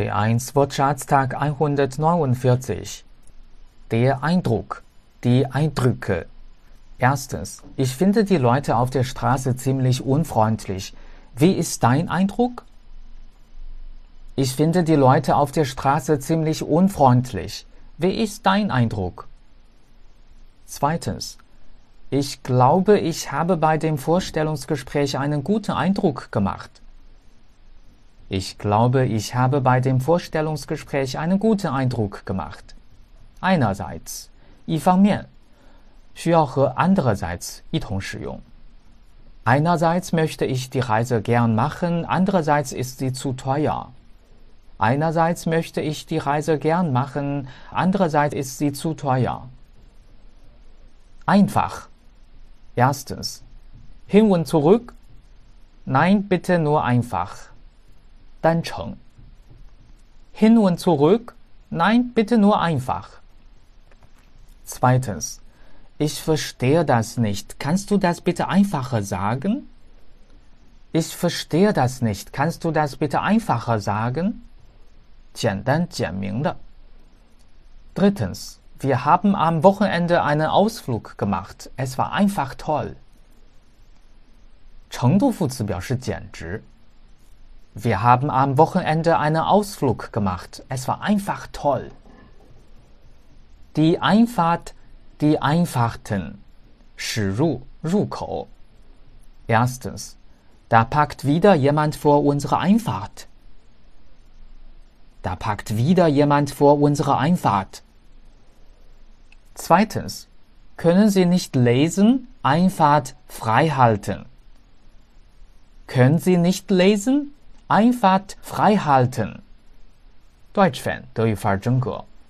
B1 Wortschatztag 149. Der Eindruck, die Eindrücke. Erstens, ich finde die Leute auf der Straße ziemlich unfreundlich. Wie ist dein Eindruck? Ich finde die Leute auf der Straße ziemlich unfreundlich. Wie ist dein Eindruck? Zweitens, ich glaube, ich habe bei dem Vorstellungsgespräch einen guten Eindruck gemacht. Ich glaube, ich habe bei dem Vorstellungsgespräch einen guten Eindruck gemacht. Einerseits, 一方面，需要和 andererseits 一同使用。Einerseits möchte ich die Reise gern machen, andererseits ist sie zu teuer. Einerseits möchte ich die Reise gern machen, andererseits ist sie zu teuer. Einfach. Erstens. Hin und zurück? Nein, bitte nur einfach. 单程。Hin und zurück? Nein, bitte nur einfach. Zweitens. Ich verstehe das nicht. Kannst du das bitte einfacher sagen? Ich verstehe das nicht. Kannst du das bitte einfacher sagen? 简单简明的。Drittens. Wir haben am Wochenende einen Ausflug gemacht. Es war einfach toll. 程度副词表示简直。 wir haben am Wochenende einen Ausflug gemacht. Es war einfach toll. Die Einfahrt, die Einfahrten. 驶入,入口. Erstens. Da parkt wieder jemand vor unserer Einfahrt. Da parkt wieder jemand vor unserer Einfahrt. Zweitens. Können Sie nicht lesen? Einfahrt freihalten. Können Sie nicht lesen? Einfahrt freihalten. Deutsch-Fan 德语范儿真格。